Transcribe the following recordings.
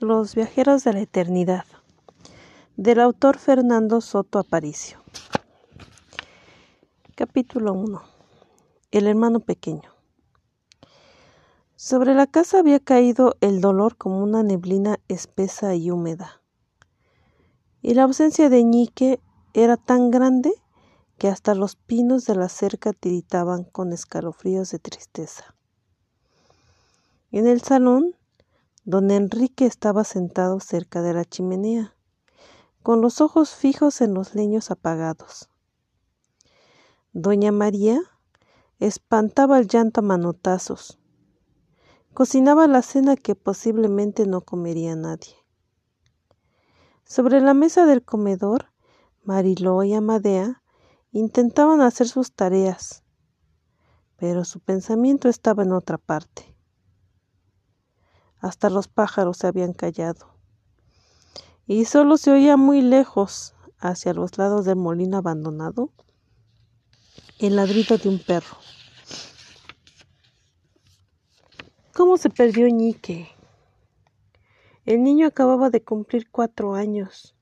Los viajeros de la eternidad del autor Fernando Soto Aparicio. Capítulo 1. El hermano pequeño. Sobre la casa había caído el dolor como una neblina espesa y húmeda. Y la ausencia de Ñique era tan grande que hasta los pinos de la cerca tiritaban con escalofríos de tristeza. En el salón, don Enrique estaba sentado cerca de la chimenea, con los ojos fijos en los leños apagados. Doña María espantaba el llanto a manotazos. Cocinaba la cena que posiblemente no comería nadie. Sobre la mesa del comedor, Mariló y Amadea intentaban hacer sus tareas, pero su pensamiento estaba en otra parte. Hasta los pájaros se habían callado. Y solo se oía muy lejos, hacia los lados del molino abandonado, el ladrido de un perro. ¿Cómo se perdió Ñique? El niño acababa de cumplir cuatro años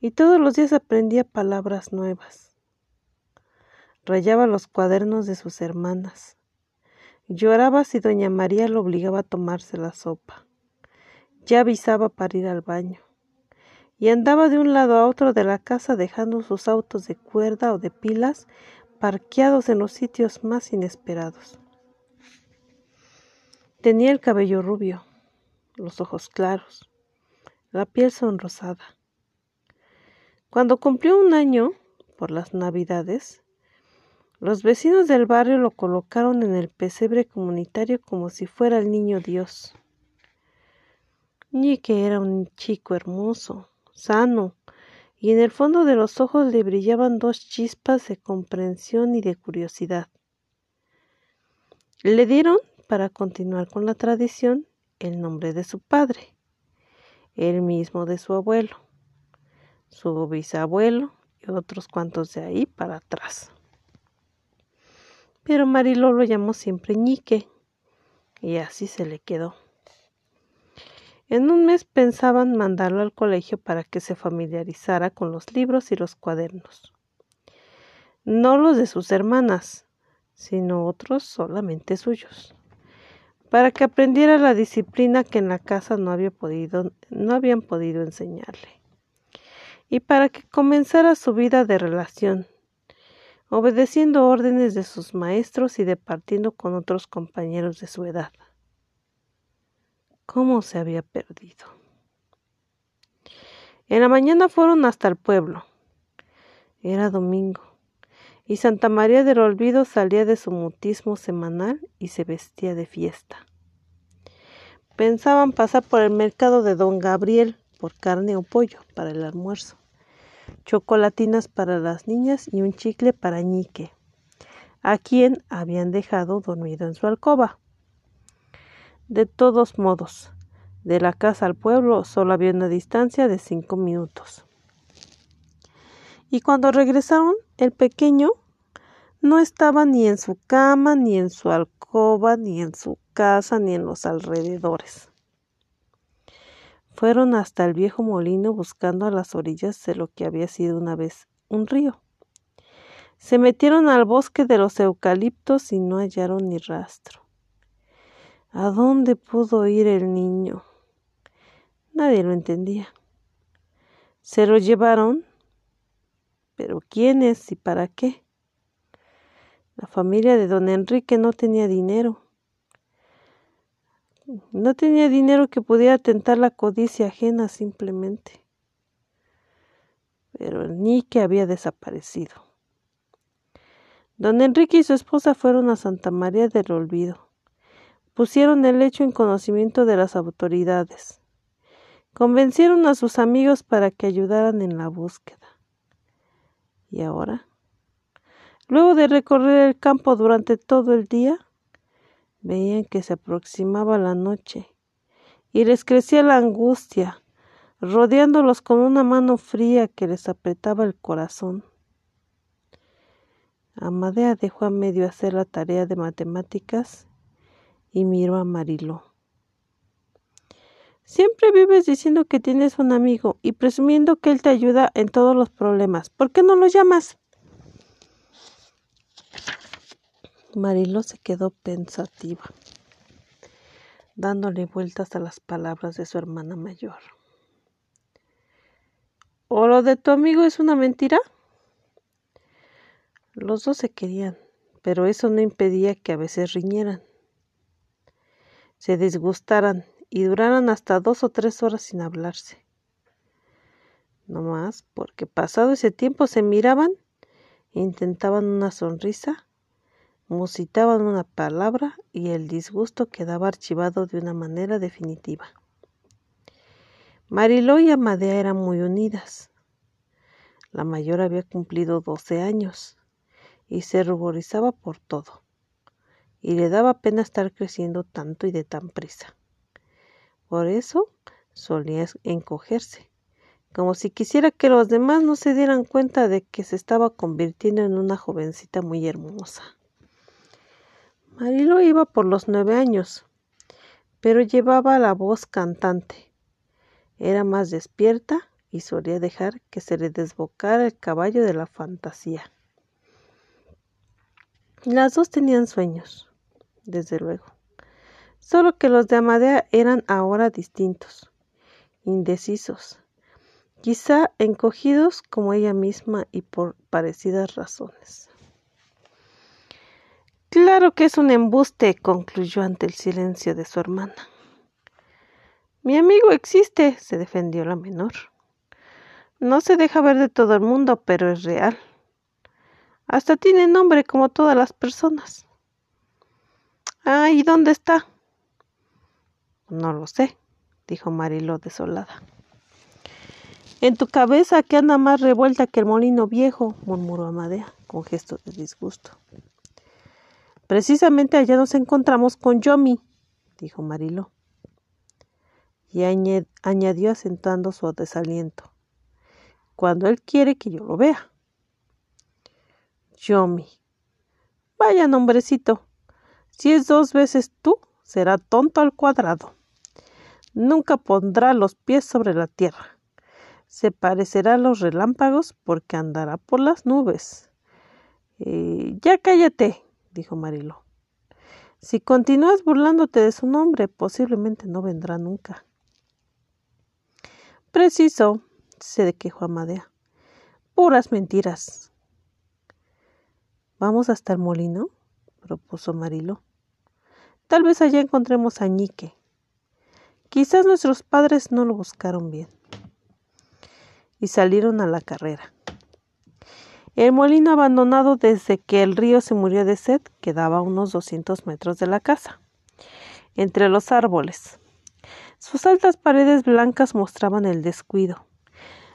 y todos los días aprendía palabras nuevas. Rayaba los cuadernos de sus hermanas Lloraba si doña María lo obligaba a tomarse la sopa. Ya avisaba para ir al baño. Y andaba de un lado a otro de la casa dejando sus autos de cuerda o de pilas parqueados en los sitios más inesperados. Tenía el cabello rubio, los ojos claros, la piel sonrosada. Cuando cumplió un año, por las navidades, los vecinos del barrio lo colocaron en el pesebre comunitario como si fuera el niño Dios. que era un chico hermoso, sano, y en el fondo de los ojos le brillaban dos chispas de comprensión y de curiosidad. Le dieron, para continuar con la tradición, el nombre de su padre, el mismo de su abuelo, su bisabuelo y otros cuantos de ahí para atrás pero Mariló lo llamó siempre Ñique, y así se le quedó. En un mes pensaban mandarlo al colegio para que se familiarizara con los libros y los cuadernos. No los de sus hermanas, sino otros solamente suyos, para que aprendiera la disciplina que en la casa no, había podido, no habían podido enseñarle, y para que comenzara su vida de relación, obedeciendo órdenes de sus maestros y departiendo con otros compañeros de su edad. ¿Cómo se había perdido? En la mañana fueron hasta el pueblo. Era domingo, y Santa María del Olvido salía de su mutismo semanal y se vestía de fiesta. Pensaban pasar por el mercado de don Gabriel por carne o pollo para el almuerzo chocolatinas para las niñas y un chicle para Ñique, a quien habían dejado dormido en su alcoba. De todos modos, de la casa al pueblo solo había una distancia de cinco minutos. Y cuando regresaron, el pequeño no estaba ni en su cama, ni en su alcoba, ni en su casa, ni en los alrededores. Fueron hasta el viejo molino buscando a las orillas de lo que había sido una vez un río. Se metieron al bosque de los eucaliptos y no hallaron ni rastro. ¿A dónde pudo ir el niño? Nadie lo entendía. Se lo llevaron, pero ¿quiénes y para qué? La familia de don Enrique no tenía dinero. No tenía dinero que pudiera tentar la codicia ajena simplemente. Pero Nique había desaparecido. Don Enrique y su esposa fueron a Santa María del Olvido. Pusieron el hecho en conocimiento de las autoridades. Convencieron a sus amigos para que ayudaran en la búsqueda. ¿Y ahora? Luego de recorrer el campo durante todo el día, Veían que se aproximaba la noche y les crecía la angustia, rodeándolos con una mano fría que les apretaba el corazón. Amadea dejó a medio hacer la tarea de matemáticas y miró a Mariló. Siempre vives diciendo que tienes un amigo y presumiendo que él te ayuda en todos los problemas. ¿Por qué no lo llamas? Marilo se quedó pensativa, dándole vueltas a las palabras de su hermana mayor. ¿O lo de tu amigo es una mentira? Los dos se querían, pero eso no impedía que a veces riñeran, se disgustaran y duraran hasta dos o tres horas sin hablarse. No más, porque pasado ese tiempo se miraban, intentaban una sonrisa, musitaban una palabra y el disgusto quedaba archivado de una manera definitiva. Mariló y Amadea eran muy unidas. La mayor había cumplido doce años y se ruborizaba por todo, y le daba pena estar creciendo tanto y de tan prisa. Por eso solía encogerse, como si quisiera que los demás no se dieran cuenta de que se estaba convirtiendo en una jovencita muy hermosa. Marilo iba por los nueve años, pero llevaba la voz cantante. Era más despierta y solía dejar que se le desbocara el caballo de la fantasía. Las dos tenían sueños, desde luego, solo que los de Amadea eran ahora distintos, indecisos, quizá encogidos como ella misma y por parecidas razones. Claro que es un embuste, concluyó ante el silencio de su hermana. Mi amigo existe, se defendió la menor. No se deja ver de todo el mundo, pero es real. Hasta tiene nombre como todas las personas. Ah, ¿y dónde está? No lo sé, dijo Mariló desolada. En tu cabeza que anda más revuelta que el molino viejo, murmuró Amadea, con gesto de disgusto. Precisamente allá nos encontramos con Yomi, dijo Mariló. Y añadió acentuando su desaliento. Cuando él quiere que yo lo vea. Yomi. Vaya nombrecito. Si es dos veces tú, será tonto al cuadrado. Nunca pondrá los pies sobre la tierra. Se parecerá a los relámpagos porque andará por las nubes. Eh, ya cállate, dijo Marilo. Si continúas burlándote de su nombre, posiblemente no vendrá nunca. Preciso, se quejó Amadea. Puras mentiras. ¿Vamos hasta el molino? propuso Marilo. Tal vez allá encontremos a Ñique. Quizás nuestros padres no lo buscaron bien. Y salieron a la carrera. El molino abandonado desde que el río se murió de sed quedaba a unos doscientos metros de la casa, entre los árboles. Sus altas paredes blancas mostraban el descuido,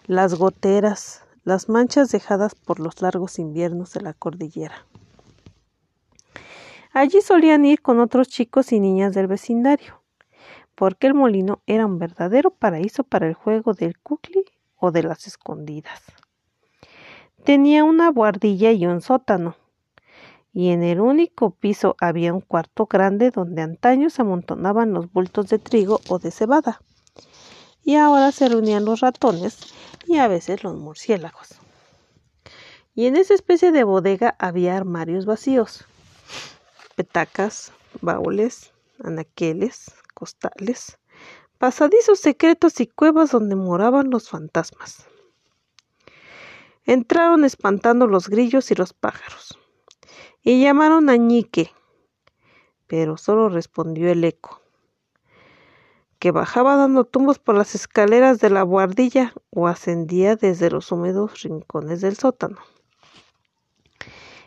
las goteras, las manchas dejadas por los largos inviernos de la cordillera. Allí solían ir con otros chicos y niñas del vecindario, porque el molino era un verdadero paraíso para el juego del cucli o de las escondidas. Tenía una guardilla y un sótano, y en el único piso había un cuarto grande donde antaño se amontonaban los bultos de trigo o de cebada, y ahora se reunían los ratones y a veces los murciélagos. Y en esa especie de bodega había armarios vacíos, petacas, baúles, anaqueles, costales, pasadizos secretos y cuevas donde moraban los fantasmas. Entraron espantando los grillos y los pájaros, y llamaron a Ñique, pero solo respondió el eco que bajaba dando tumbos por las escaleras de la guardilla o ascendía desde los húmedos rincones del sótano.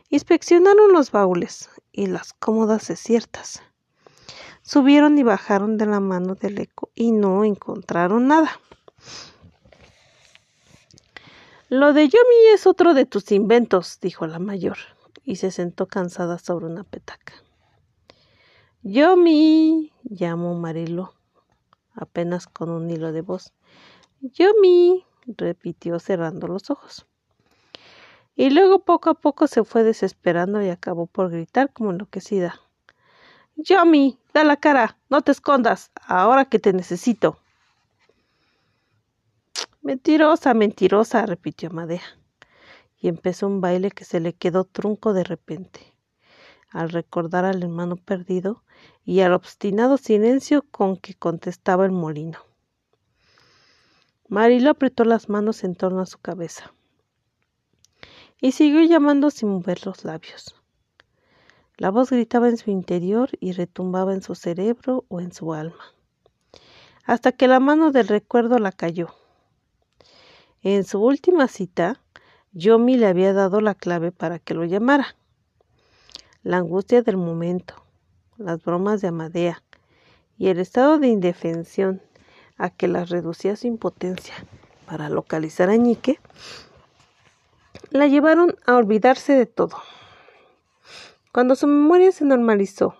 Inspeccionaron los baúles y las cómodas desiertas. Subieron y bajaron de la mano del eco y no encontraron nada. Lo de Yomi es otro de tus inventos, dijo la mayor, y se sentó cansada sobre una petaca. Yomi, llamó Marilo, apenas con un hilo de voz. Yomi, repitió cerrando los ojos. Y luego poco a poco se fue desesperando y acabó por gritar como enloquecida. Yomi, da la cara, no te escondas, ahora que te necesito. Mentirosa, mentirosa, repitió Amadea, y empezó un baile que se le quedó trunco de repente, al recordar al hermano perdido y al obstinado silencio con que contestaba el molino. Marilo apretó las manos en torno a su cabeza y siguió llamando sin mover los labios. La voz gritaba en su interior y retumbaba en su cerebro o en su alma, hasta que la mano del recuerdo la cayó. En su última cita, Yomi le había dado la clave para que lo llamara. La angustia del momento, las bromas de Amadea y el estado de indefensión a que las reducía su impotencia para localizar a Ñique, la llevaron a olvidarse de todo. Cuando su memoria se normalizó,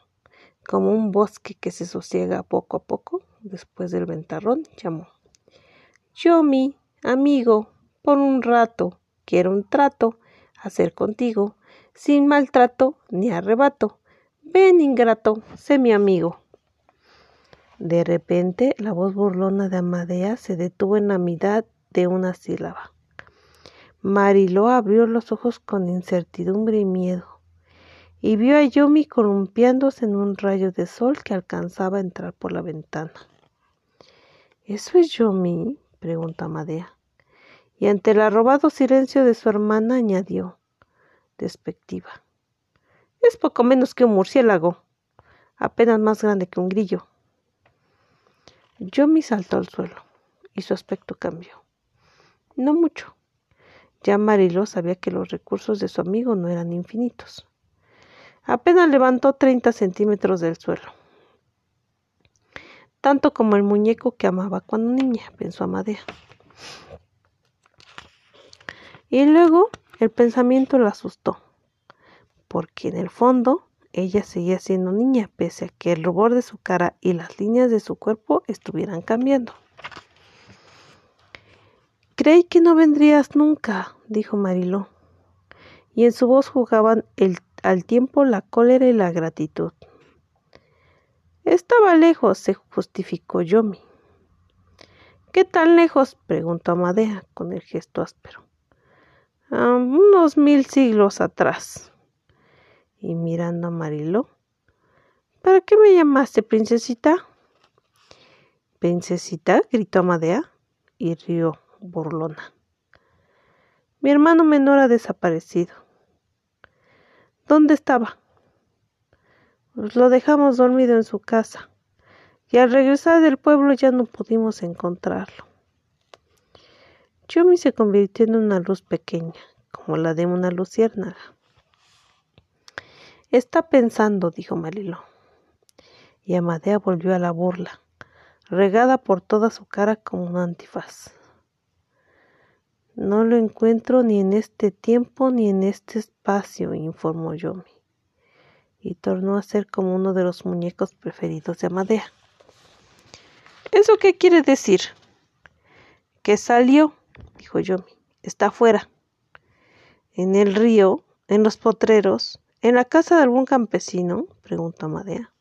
como un bosque que se sosiega poco a poco después del ventarrón, llamó. Yomi, amigo, por un rato, quiero un trato hacer contigo, sin maltrato ni arrebato. Ven, ingrato, sé mi amigo. De repente, la voz burlona de Amadea se detuvo en la mitad de una sílaba. Mariló abrió los ojos con incertidumbre y miedo, y vio a Yomi columpiándose en un rayo de sol que alcanzaba a entrar por la ventana. ¿Eso es Yomi? Preguntó Amadea, y ante el arrobado silencio de su hermana añadió, despectiva. Es poco menos que un murciélago, apenas más grande que un grillo. Yomi saltó al suelo y su aspecto cambió. No mucho. Ya Mariló sabía que los recursos de su amigo no eran infinitos. Apenas levantó treinta centímetros del suelo. Tanto como el muñeco que amaba cuando niña, pensó Amadea. Y luego el pensamiento la asustó, porque en el fondo ella seguía siendo niña, pese a que el rubor de su cara y las líneas de su cuerpo estuvieran cambiando. Creí que no vendrías nunca, dijo Mariló, y en su voz jugaban al tiempo la cólera y la gratitud. Estaba lejos, se justificó Yomi. ¿Qué tan lejos? preguntó Amadea con el gesto áspero. unos mil siglos atrás y mirando a Mariló. ¿Para qué me llamaste, princesita? Princesita, gritó Amadea y rió burlona. Mi hermano menor ha desaparecido. ¿Dónde estaba? Lo dejamos dormido en su casa y al regresar del pueblo ya no pudimos encontrarlo. Yomi se convirtió en una luz pequeña, como la de una luciérnaga. Está pensando, dijo Mariló. Y Amadea volvió a la burla, regada por toda su cara como un antifaz. No lo encuentro ni en este tiempo ni en este espacio, informó Yomi, y tornó a ser como uno de los muñecos preferidos de Amadea. ¿Eso qué quiere decir? Que salió, dijo Yomi, está afuera. En el río, en los potreros, ¿En la casa de algún campesino? preguntó Amadea.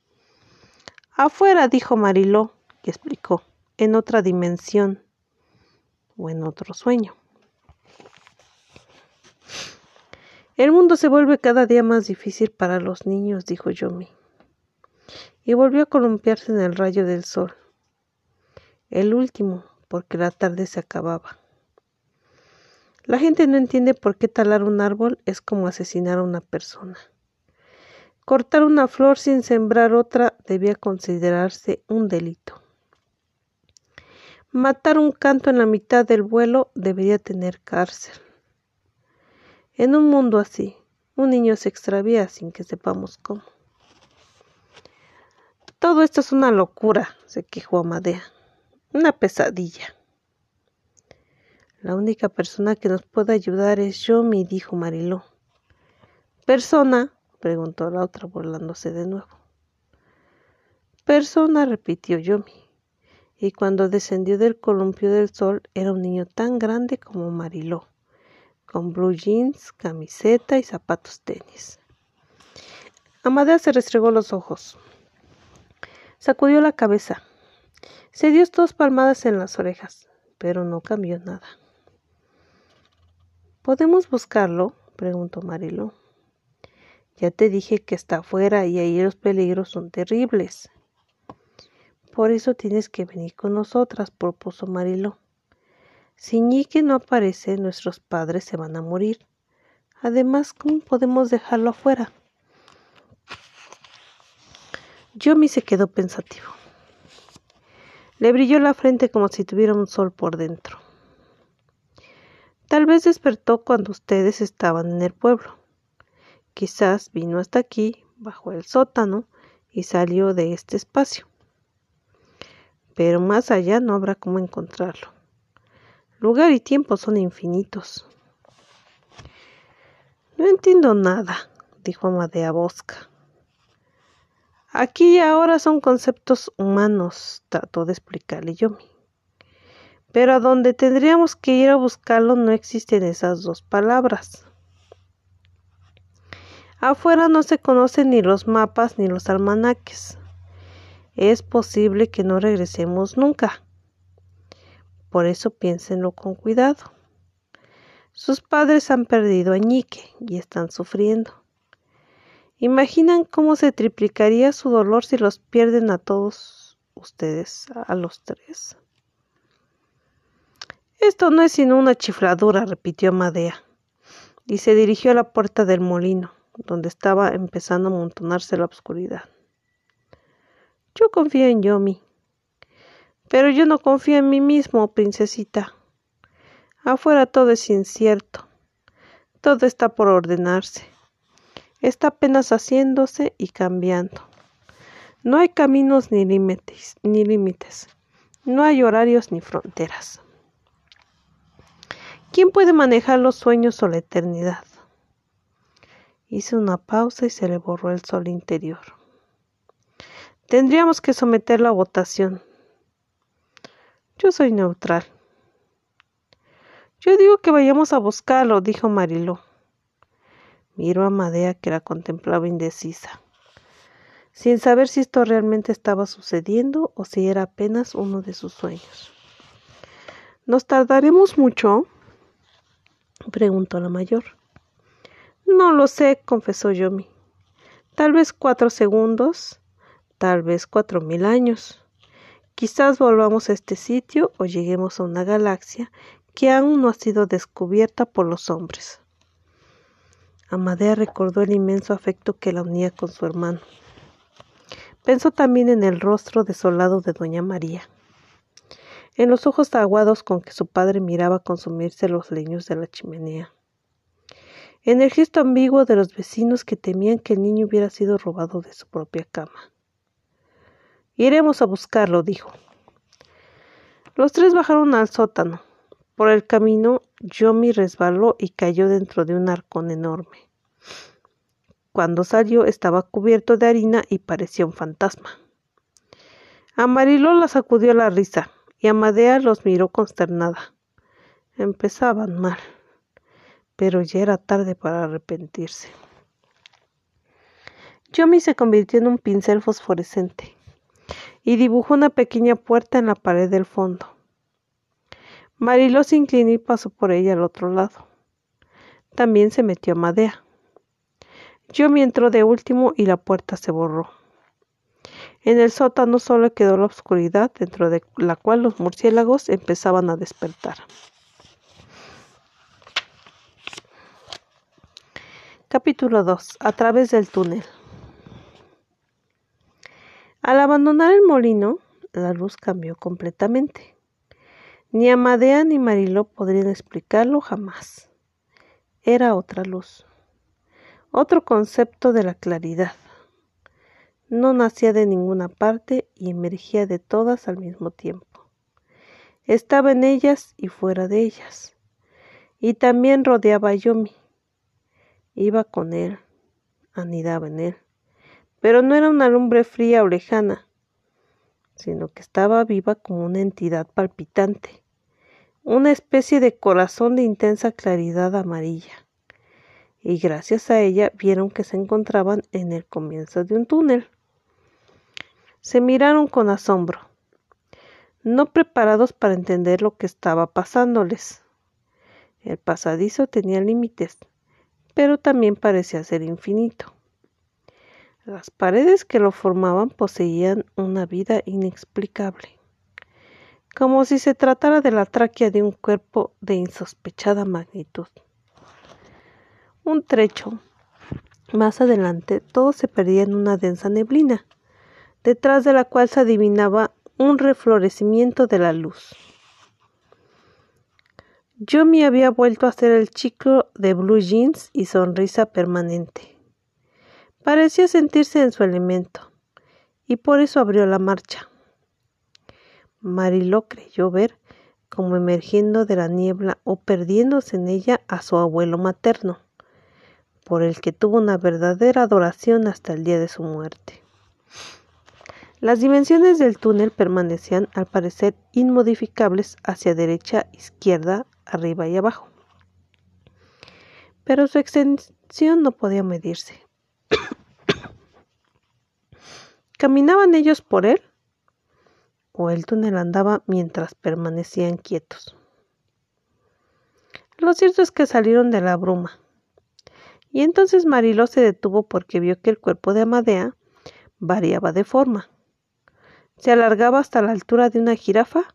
Afuera, dijo Mariló, y explicó, en otra dimensión o en otro sueño. El mundo se vuelve cada día más difícil para los niños, dijo Yomi, y volvió a columpiarse en el rayo del sol. El último, porque la tarde se acababa. La gente no entiende por qué talar un árbol es como asesinar a una persona. Cortar una flor sin sembrar otra debía considerarse un delito. Matar un canto en la mitad del vuelo debería tener cárcel. En un mundo así, un niño se extravía sin que sepamos cómo. Todo esto es una locura, se quejó Amadea. Una pesadilla. La única persona que nos puede ayudar es yo, me dijo Mariló. Persona, preguntó la otra burlándose de nuevo. Persona, repitió Yomi, y cuando descendió del columpio del sol era un niño tan grande como Mariló, con blue jeans, camiseta y zapatos tenis. Amadea se restregó los ojos, sacudió la cabeza, se dio dos palmadas en las orejas, pero no cambió nada. ¿Podemos buscarlo? preguntó Marilo. Ya te dije que está afuera y ahí los peligros son terribles. Por eso tienes que venir con nosotras, propuso Marilo. Si Ñique no aparece, nuestros padres se van a morir. Además, ¿cómo podemos dejarlo afuera? Yomi se quedó pensativo. Le brilló la frente como si tuviera un sol por dentro. Tal vez despertó cuando ustedes estaban en el pueblo. Quizás vino hasta aquí, bajo el sótano, y salió de este espacio. Pero más allá no habrá cómo encontrarlo. Lugar y tiempo son infinitos. No entiendo nada, dijo Amadea Bosca. Aquí y ahora son conceptos humanos, trató de explicarle Yomi. Pero a donde tendríamos que ir a buscarlo no existen esas dos palabras. Afuera no se conocen ni los mapas ni los almanaques. Es posible que no regresemos nunca. Por eso piénsenlo con cuidado. Sus padres han perdido a Ñique y están sufriendo. ¿Imaginan cómo se triplicaría su dolor si los pierden a todos ustedes, a los tres? Esto no es sino una chifladura, repitió Amadea, y se dirigió a la puerta del molino, donde estaba empezando a amontonarse la oscuridad. Yo confío en Yomi, pero yo no confío en mí mismo, princesita. Afuera todo es incierto, todo está por ordenarse, está apenas haciéndose y cambiando. No hay caminos ni límites, ni límites, no hay horarios ni fronteras. ¿Quién puede manejar los sueños o la eternidad? Hice una pausa y se le borró el sol interior. Tendríamos que someterlo a votación. Yo soy neutral. Yo digo que vayamos a buscarlo, dijo Mariló. Miró a Madea que la contemplaba indecisa, sin saber si esto realmente estaba sucediendo o si era apenas uno de sus sueños. ¿Nos tardaremos mucho? preguntó la mayor. No lo sé, confesó Yomi. Tal vez cuatro segundos, tal vez cuatro mil años. Quizás volvamos a este sitio o lleguemos a una galaxia que aún no ha sido descubierta por los hombres. Amadea recordó el inmenso afecto que la unía con su hermano. Pensó también en el rostro desolado de doña María en los ojos aguados con que su padre miraba consumirse los leños de la chimenea, en el gesto ambiguo de los vecinos que temían que el niño hubiera sido robado de su propia cama. Iremos a buscarlo, dijo. Los tres bajaron al sótano. Por el camino, Yomi resbaló y cayó dentro de un arcón enorme. Cuando salió estaba cubierto de harina y parecía un fantasma. Amarillo la sacudió la risa y Amadea los miró consternada. Empezaban mal, pero ya era tarde para arrepentirse. Yomi se convirtió en un pincel fosforescente y dibujó una pequeña puerta en la pared del fondo. Mariló se inclinó y pasó por ella al otro lado. También se metió Amadea. Yomi entró de último y la puerta se borró. En el sótano solo quedó la oscuridad, dentro de la cual los murciélagos empezaban a despertar. Capítulo 2. A través del túnel. Al abandonar el molino, la luz cambió completamente. Ni Amadea ni Mariló podrían explicarlo jamás. Era otra luz, otro concepto de la claridad no nacía de ninguna parte y emergía de todas al mismo tiempo. Estaba en ellas y fuera de ellas. Y también rodeaba a Yomi. Iba con él, anidaba en él. Pero no era una lumbre fría o lejana, sino que estaba viva como una entidad palpitante, una especie de corazón de intensa claridad amarilla. Y gracias a ella vieron que se encontraban en el comienzo de un túnel. Se miraron con asombro. no preparados para entender lo que estaba pasándoles. El pasadizo tenía límites, pero también parecía ser infinito. Las paredes que lo formaban poseían una vida inexplicable, como si se tratara de la tráquea de un cuerpo de insospechada magnitud. Un trecho más adelante todo se perdía en una densa neblina, detrás de la cual se adivinaba un reflorecimiento de la luz. Yo me había vuelto a ser el chico de blue jeans y sonrisa permanente. Parecía sentirse en su elemento, y por eso abrió la marcha. Mariló creyó ver, como emergiendo de la niebla o perdiéndose en ella, a su abuelo materno, por el que tuvo una verdadera adoración hasta el día de su muerte. Las dimensiones del túnel permanecían al parecer inmodificables hacia derecha, izquierda, arriba y abajo. Pero su extensión no podía medirse. ¿Caminaban ellos por él? ¿O el túnel andaba mientras permanecían quietos? Lo cierto es que salieron de la bruma. Y entonces Mariló se detuvo porque vio que el cuerpo de Amadea variaba de forma se alargaba hasta la altura de una jirafa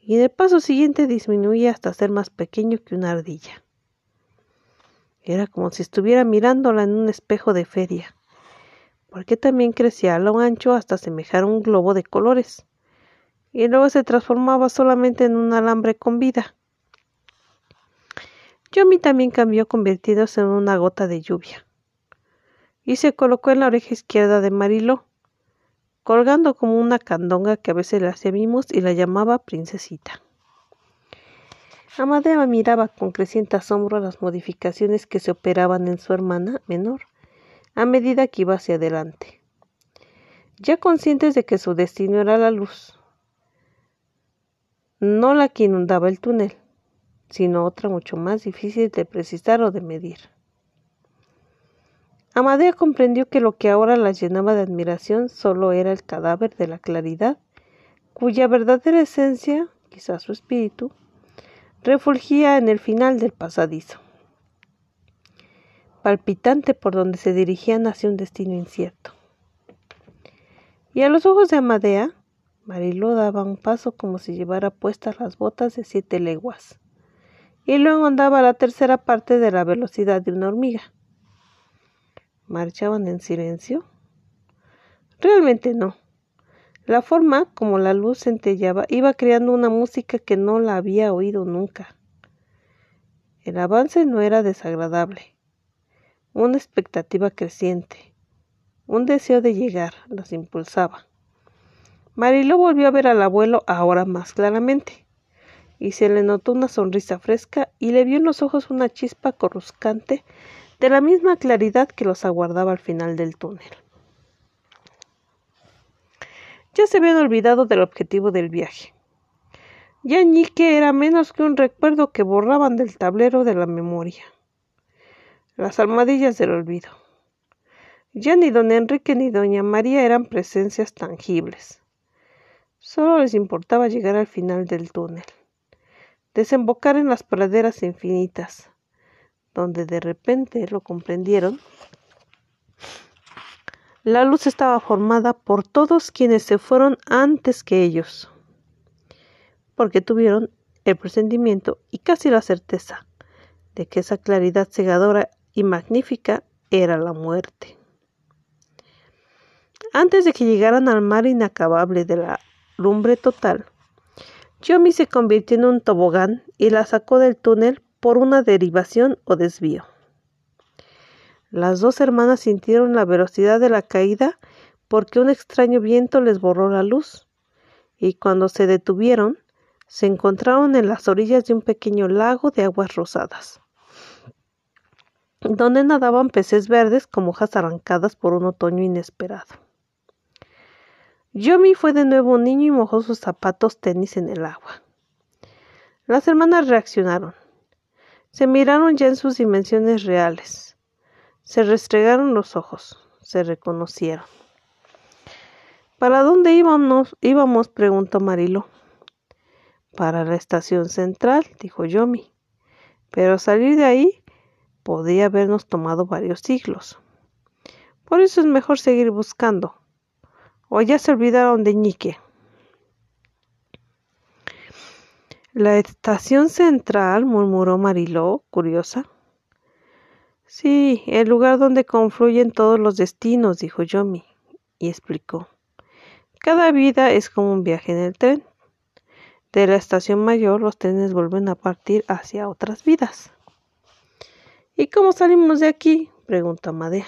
y en el paso siguiente disminuía hasta ser más pequeño que una ardilla. Era como si estuviera mirándola en un espejo de feria, porque también crecía a lo ancho hasta semejar un globo de colores, y luego se transformaba solamente en un alambre con vida. Yomi también cambió convirtiéndose en una gota de lluvia, y se colocó en la oreja izquierda de Mariló, colgando como una candonga que a veces le hacía mimos y la llamaba princesita. Amadea miraba con creciente asombro las modificaciones que se operaban en su hermana menor a medida que iba hacia adelante. Ya conscientes de que su destino era la luz, no la que inundaba el túnel, sino otra mucho más difícil de precisar o de medir. Amadea comprendió que lo que ahora las llenaba de admiración solo era el cadáver de la claridad, cuya verdadera esencia, quizás su espíritu, refulgía en el final del pasadizo, palpitante por donde se dirigían hacia un destino incierto. Y a los ojos de Amadea, Mariló daba un paso como si llevara puestas las botas de siete leguas, y luego andaba a la tercera parte de la velocidad de una hormiga marchaban en silencio? Realmente no. La forma como la luz centellaba iba creando una música que no la había oído nunca. El avance no era desagradable. Una expectativa creciente, un deseo de llegar, los impulsaba. Mariló volvió a ver al abuelo ahora más claramente, y se le notó una sonrisa fresca y le vio en los ojos una chispa corruscante de la misma claridad que los aguardaba al final del túnel. Ya se habían olvidado del objetivo del viaje. Ya Ñique era menos que un recuerdo que borraban del tablero de la memoria. Las almohadillas del olvido. Ya ni don Enrique ni doña María eran presencias tangibles. Solo les importaba llegar al final del túnel, desembocar en las praderas infinitas, donde de repente lo comprendieron, la luz estaba formada por todos quienes se fueron antes que ellos, porque tuvieron el presentimiento y casi la certeza de que esa claridad cegadora y magnífica era la muerte. Antes de que llegaran al mar inacabable de la lumbre total, Yomi se convirtió en un tobogán y la sacó del túnel por una derivación o desvío. Las dos hermanas sintieron la velocidad de la caída porque un extraño viento les borró la luz, y cuando se detuvieron, se encontraron en las orillas de un pequeño lago de aguas rosadas, donde nadaban peces verdes como hojas arrancadas por un otoño inesperado. Yomi fue de nuevo un niño y mojó sus zapatos tenis en el agua. Las hermanas reaccionaron. Se miraron ya en sus dimensiones reales. Se restregaron los ojos. Se reconocieron. ¿Para dónde íbamos? íbamos? preguntó Marilo. Para la estación central, dijo Yomi. Pero salir de ahí podría habernos tomado varios siglos. Por eso es mejor seguir buscando. O ya se olvidaron de Ñique. La estación central, murmuró Mariló, curiosa. Sí, el lugar donde confluyen todos los destinos, dijo Yomi, y explicó. Cada vida es como un viaje en el tren. De la estación mayor los trenes vuelven a partir hacia otras vidas. ¿Y cómo salimos de aquí? preguntó Amadea,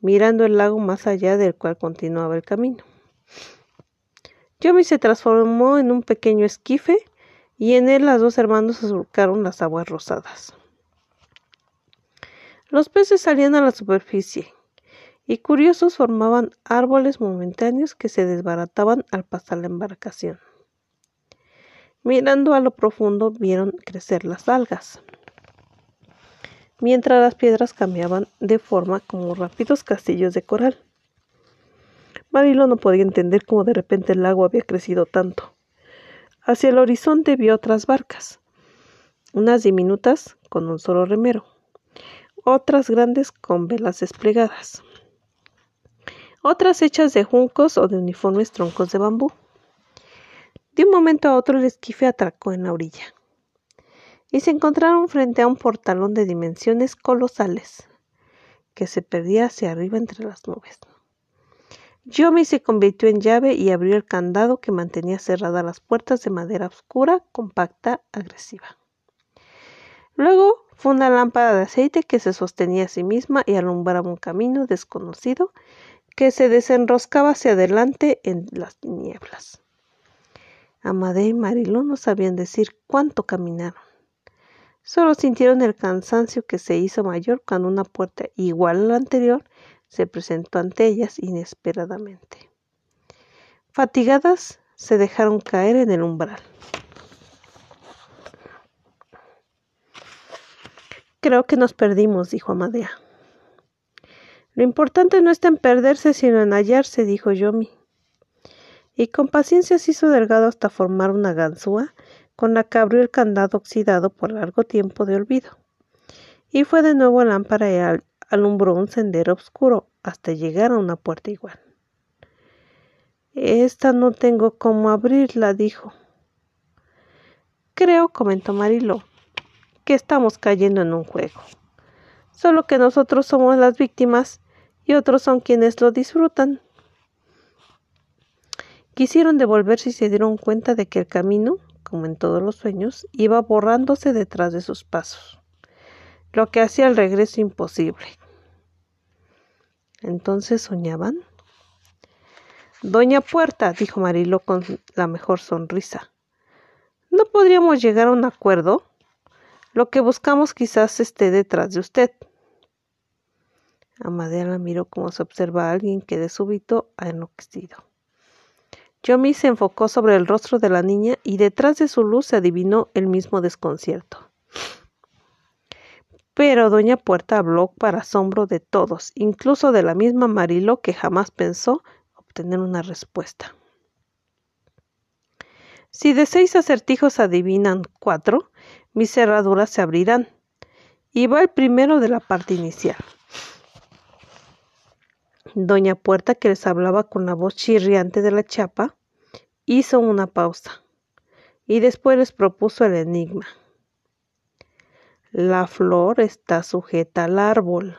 mirando el lago más allá del cual continuaba el camino. Yomi se transformó en un pequeño esquife y en él las dos hermanos surcaron las aguas rosadas. Los peces salían a la superficie y curiosos formaban árboles momentáneos que se desbarataban al pasar la embarcación. Mirando a lo profundo vieron crecer las algas, mientras las piedras cambiaban de forma como rápidos castillos de coral. Marilo no podía entender cómo de repente el lago había crecido tanto. Hacia el horizonte vio otras barcas, unas diminutas con un solo remero, otras grandes con velas desplegadas otras hechas de juncos o de uniformes troncos de bambú. De un momento a otro el esquife atracó en la orilla y se encontraron frente a un portalón de dimensiones colosales que se perdía hacia arriba entre las nubes. Yomi se convirtió en llave y abrió el candado que mantenía cerradas las puertas de madera oscura, compacta, agresiva. Luego fue una lámpara de aceite que se sostenía a sí misma y alumbraba un camino desconocido que se desenroscaba hacia adelante en las tinieblas. Amadé y Mariló no sabían decir cuánto caminaron. Solo sintieron el cansancio que se hizo mayor cuando una puerta igual a la anterior se presentó ante ellas inesperadamente. Fatigadas, se dejaron caer en el umbral. Creo que nos perdimos, dijo Amadea. Lo importante no está en perderse, sino en hallarse, dijo Yomi. Y con paciencia se hizo delgado hasta formar una ganzúa, con abrió el candado oxidado por largo tiempo de olvido. Y fue de nuevo lámpara y alumbró un sendero oscuro hasta llegar a una puerta igual. Esta no tengo cómo abrirla, dijo. Creo, comentó Mariló, que estamos cayendo en un juego. Solo que nosotros somos las víctimas y otros son quienes lo disfrutan. Quisieron devolverse y se dieron cuenta de que el camino, como en todos los sueños, iba borrándose detrás de sus pasos, lo que hacía el regreso imposible. Entonces soñaban. Doña Puerta, dijo Marilo con la mejor sonrisa. ¿No podríamos llegar a un acuerdo? Lo que buscamos quizás esté detrás de usted. Amadea la miró como se observa a alguien que de súbito ha enloquecido. Yomi se enfocó sobre el rostro de la niña y detrás de su luz se adivinó el mismo desconcierto. Pero Doña Puerta habló para asombro de todos, incluso de la misma Mariló que jamás pensó obtener una respuesta. Si de seis acertijos adivinan cuatro, mis cerraduras se abrirán. Y va el primero de la parte inicial. Doña Puerta, que les hablaba con la voz chirriante de la chapa, hizo una pausa y después les propuso el enigma. La flor está sujeta al árbol,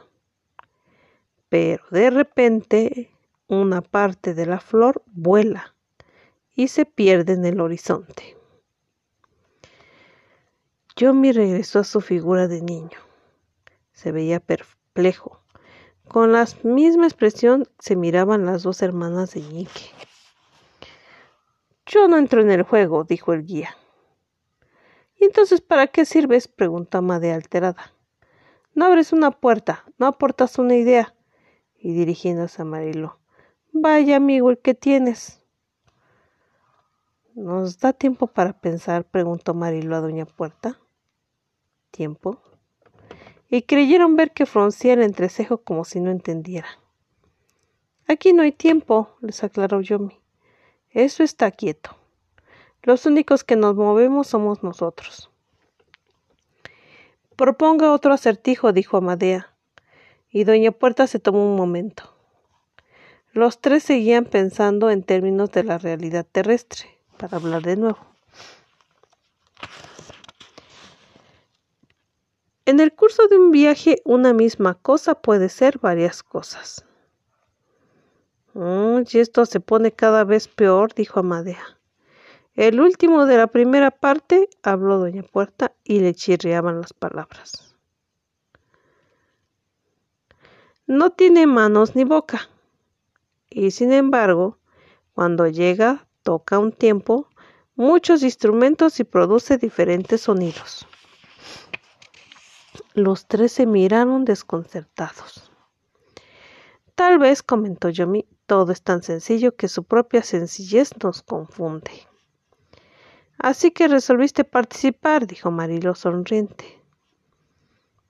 pero de repente una parte de la flor vuela y se pierde en el horizonte. Yomi regresó a su figura de niño. Se veía perplejo con la misma expresión se miraban las dos hermanas de Ñique. Yo no entro en el juego, dijo el guía. ¿Y entonces para qué sirves? preguntó Amadea alterada. No abres una puerta, no aportas una idea. Y dirigiéndose a Marilo. Vaya amigo, ¿el que tienes? ¿Nos da tiempo para pensar? preguntó Marilo a Doña Puerta. ¿Tiempo? y creyeron ver que fruncía el entrecejo como si no entendiera. Aquí no hay tiempo, les aclaró Yomi. Eso está quieto. Los únicos que nos movemos somos nosotros. Proponga otro acertijo, dijo Amadea, y doña Puerta se tomó un momento. Los tres seguían pensando en términos de la realidad terrestre, para hablar de nuevo. En el curso de un viaje, una misma cosa puede ser varias cosas. Mm, y esto se pone cada vez peor, dijo Amadea. El último de la primera parte habló Doña Puerta y le chirriaban las palabras. No tiene manos ni boca. Y sin embargo, cuando llega, toca un tiempo, muchos instrumentos y produce diferentes sonidos. Los tres se miraron desconcertados. Tal vez, comentó Yomi, todo es tan sencillo que su propia sencillez nos confunde. Así que resolviste participar, dijo Marilo sonriente.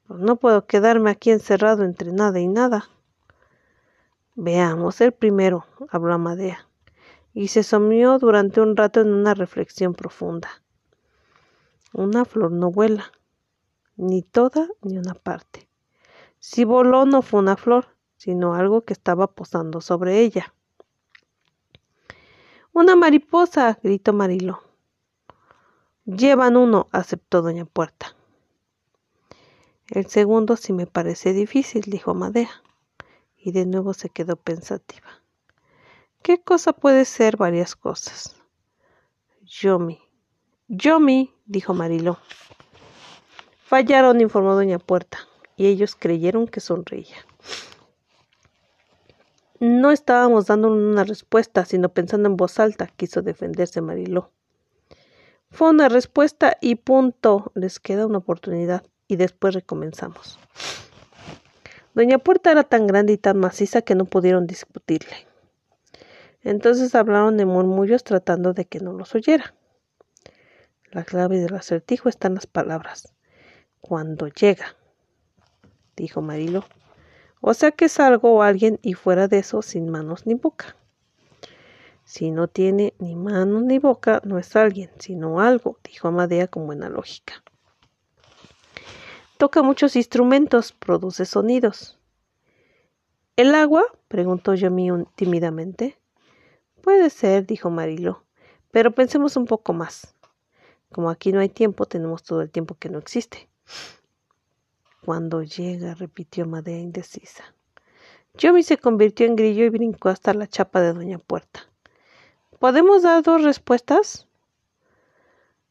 Pues no puedo quedarme aquí encerrado entre nada y nada. Veamos el primero, habló Amadea, y se sumió durante un rato en una reflexión profunda. Una flor no vuela, ni toda ni una parte. Si voló no fue una flor, sino algo que estaba posando sobre ella. Una mariposa, gritó Marilo. Llevan uno, aceptó doña Puerta. El segundo sí me parece difícil, dijo Amadea, y de nuevo se quedó pensativa. ¿Qué cosa puede ser varias cosas? Yomi. Yomi, dijo Marilo. Fallaron, informó doña Puerta, y ellos creyeron que sonreía. No estábamos dando una respuesta, sino pensando en voz alta, quiso defenderse Mariló. Fue una respuesta y punto. Les queda una oportunidad y después recomenzamos. Doña Puerta era tan grande y tan maciza que no pudieron discutirle. Entonces hablaron de murmullos tratando de que no los oyera. La clave del acertijo está en las palabras cuando llega, dijo Marilo. O sea que es algo o alguien y fuera de eso sin manos ni boca. Si no tiene ni manos ni boca, no es alguien, sino algo, dijo Amadea con buena lógica. Toca muchos instrumentos, produce sonidos. ¿El agua? preguntó Yomi tímidamente. Puede ser, dijo Marilo, pero pensemos un poco más. Como aquí no hay tiempo, tenemos todo el tiempo que no existe. Cuando llega, repitió Madea indecisa. Yomi se convirtió en grillo y brincó hasta la chapa de Doña Puerta. ¿Podemos dar dos respuestas?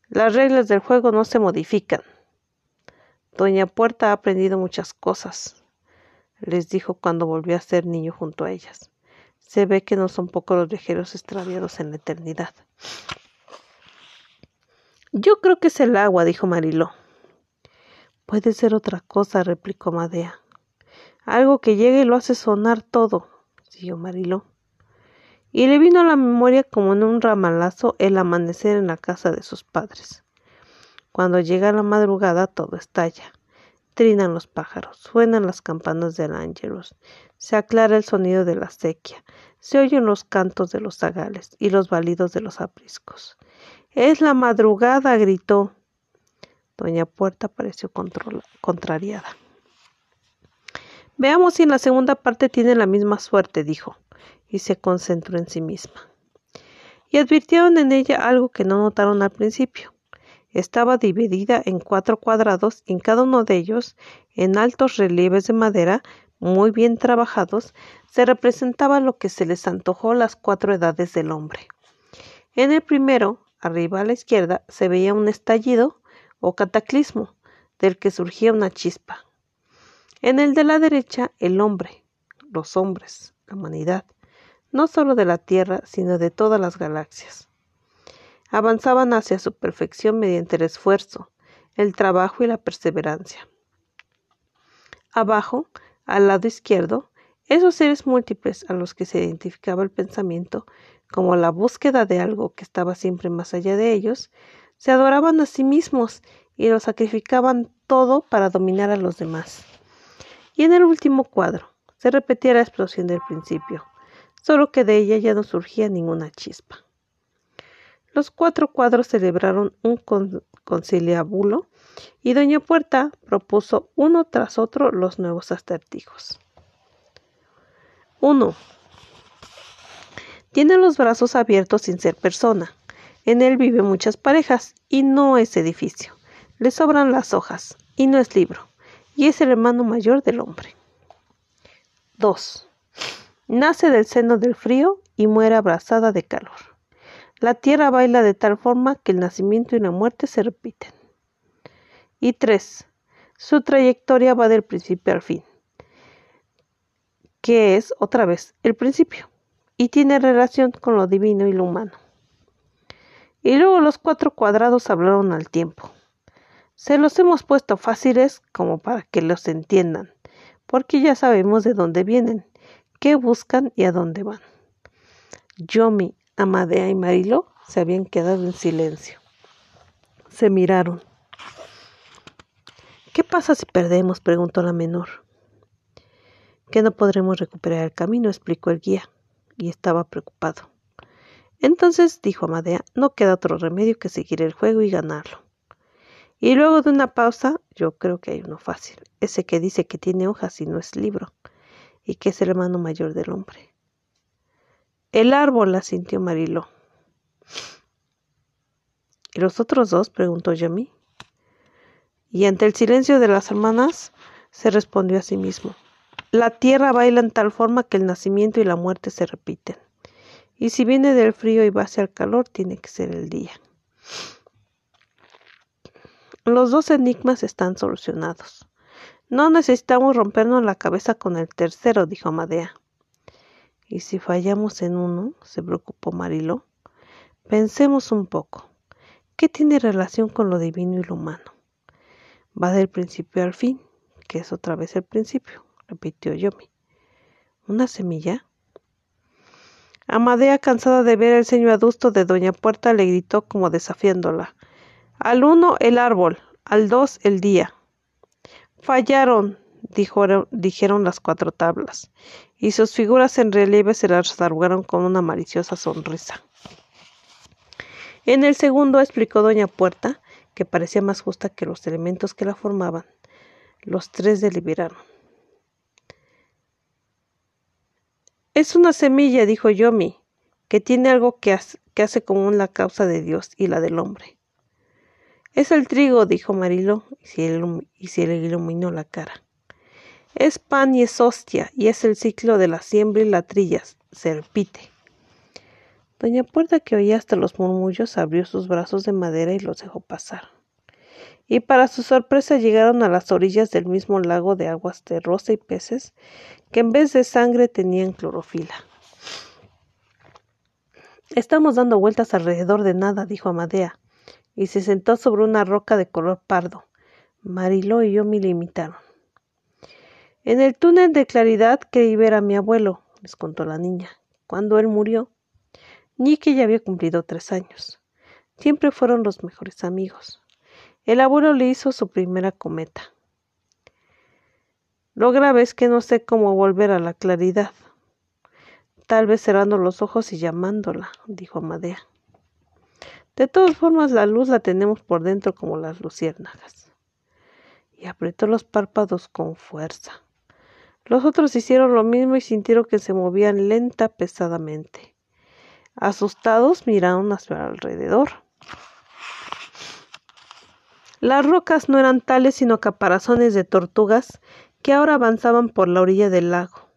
Las reglas del juego no se modifican. Doña Puerta ha aprendido muchas cosas, les dijo cuando volvió a ser niño junto a ellas. Se ve que no son pocos los viajeros extraviados en la eternidad. Yo creo que es el agua, dijo Mariló. Puede ser otra cosa, replicó Madea. Algo que llegue y lo hace sonar todo, siguió Mariló. Y le vino a la memoria como en un ramalazo el amanecer en la casa de sus padres. Cuando llega la madrugada todo estalla. Trinan los pájaros, suenan las campanas del ángelus, se aclara el sonido de la sequía, se oyen los cantos de los zagales y los balidos de los apriscos. Es la madrugada, gritó. Doña Puerta pareció contrariada. Veamos si en la segunda parte tiene la misma suerte, dijo, y se concentró en sí misma. Y advirtieron en ella algo que no notaron al principio. Estaba dividida en cuatro cuadrados y en cada uno de ellos, en altos relieves de madera, muy bien trabajados, se representaba lo que se les antojó las cuatro edades del hombre. En el primero, arriba a la izquierda, se veía un estallido o cataclismo del que surgía una chispa. En el de la derecha, el hombre, los hombres, la humanidad, no sólo de la Tierra, sino de todas las galaxias. Avanzaban hacia su perfección mediante el esfuerzo, el trabajo y la perseverancia. Abajo, al lado izquierdo, esos seres múltiples a los que se identificaba el pensamiento como la búsqueda de algo que estaba siempre más allá de ellos, se adoraban a sí mismos y lo sacrificaban todo para dominar a los demás. Y en el último cuadro se repetía la explosión del principio, solo que de ella ya no surgía ninguna chispa. Los cuatro cuadros celebraron un conciliábulo y Doña Puerta propuso uno tras otro los nuevos acertijos. 1. Tiene los brazos abiertos sin ser persona. En él viven muchas parejas y no es edificio. Le sobran las hojas y no es libro. Y es el hermano mayor del hombre. 2. Nace del seno del frío y muere abrazada de calor. La tierra baila de tal forma que el nacimiento y la muerte se repiten. Y 3. Su trayectoria va del principio al fin, que es otra vez el principio, y tiene relación con lo divino y lo humano. Y luego los cuatro cuadrados hablaron al tiempo. Se los hemos puesto fáciles como para que los entiendan, porque ya sabemos de dónde vienen, qué buscan y a dónde van. Yomi, Amadea y Marilo se habían quedado en silencio. Se miraron. ¿Qué pasa si perdemos? preguntó la menor. Que no podremos recuperar el camino, explicó el guía, y estaba preocupado. Entonces, dijo Amadea, no queda otro remedio que seguir el juego y ganarlo. Y luego de una pausa, yo creo que hay uno fácil, ese que dice que tiene hojas y no es libro, y que es el hermano mayor del hombre. El árbol, la sintió Mariló. ¿Y los otros dos? preguntó Yami. Y ante el silencio de las hermanas, se respondió a sí mismo. La tierra baila en tal forma que el nacimiento y la muerte se repiten. Y si viene del frío y va hacia el calor, tiene que ser el día. Los dos enigmas están solucionados. No necesitamos rompernos la cabeza con el tercero, dijo Amadea. ¿Y si fallamos en uno? se preocupó Mariló. Pensemos un poco. ¿Qué tiene relación con lo divino y lo humano? Va del principio al fin, que es otra vez el principio, repitió Yomi. ¿Una semilla? Amadea, cansada de ver el ceño adusto de Doña Puerta, le gritó como desafiándola. Al uno el árbol, al dos el día. Fallaron, dijeron las cuatro tablas, y sus figuras en relieve se las arrugaron con una maliciosa sonrisa. En el segundo explicó doña Puerta, que parecía más justa que los elementos que la formaban. Los tres deliberaron. Es una semilla, dijo Yomi, que tiene algo que hace, común la causa de Dios y la del hombre. Es el trigo, dijo Marilo, y se le iluminó la cara. Es pan y es hostia, y es el ciclo de la siembra y la trilla, se repite. Doña Puerta, que oía hasta los murmullos, abrió sus brazos de madera y los dejó pasar. Y para su sorpresa llegaron a las orillas del mismo lago de aguas de rosa y peces, que en vez de sangre tenían clorofila. Estamos dando vueltas alrededor de nada, dijo Amadea, y se sentó sobre una roca de color pardo. Mariló y yo me limitaron. En el túnel de claridad creí ver a mi abuelo, les contó la niña. Cuando él murió, que ya había cumplido tres años. Siempre fueron los mejores amigos. El abuelo le hizo su primera cometa. Lo grave es que no sé cómo volver a la claridad. Tal vez cerrando los ojos y llamándola, dijo Amadea. De todas formas, la luz la tenemos por dentro como las luciérnagas. Y apretó los párpados con fuerza. Los otros hicieron lo mismo y sintieron que se movían lenta, pesadamente. Asustados miraron hacia alrededor. Las rocas no eran tales sino caparazones de tortugas que ahora avanzaban por la orilla del lago,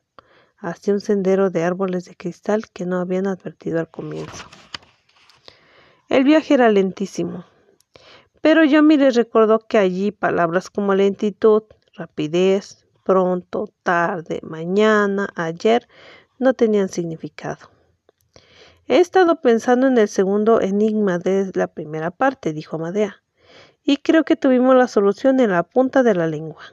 hacia un sendero de árboles de cristal que no habían advertido al comienzo. El viaje era lentísimo, pero Yomi les recordó que allí palabras como lentitud, rapidez, pronto, tarde, mañana, ayer, no tenían significado. He estado pensando en el segundo enigma de la primera parte, dijo Amadea, y creo que tuvimos la solución en la punta de la lengua.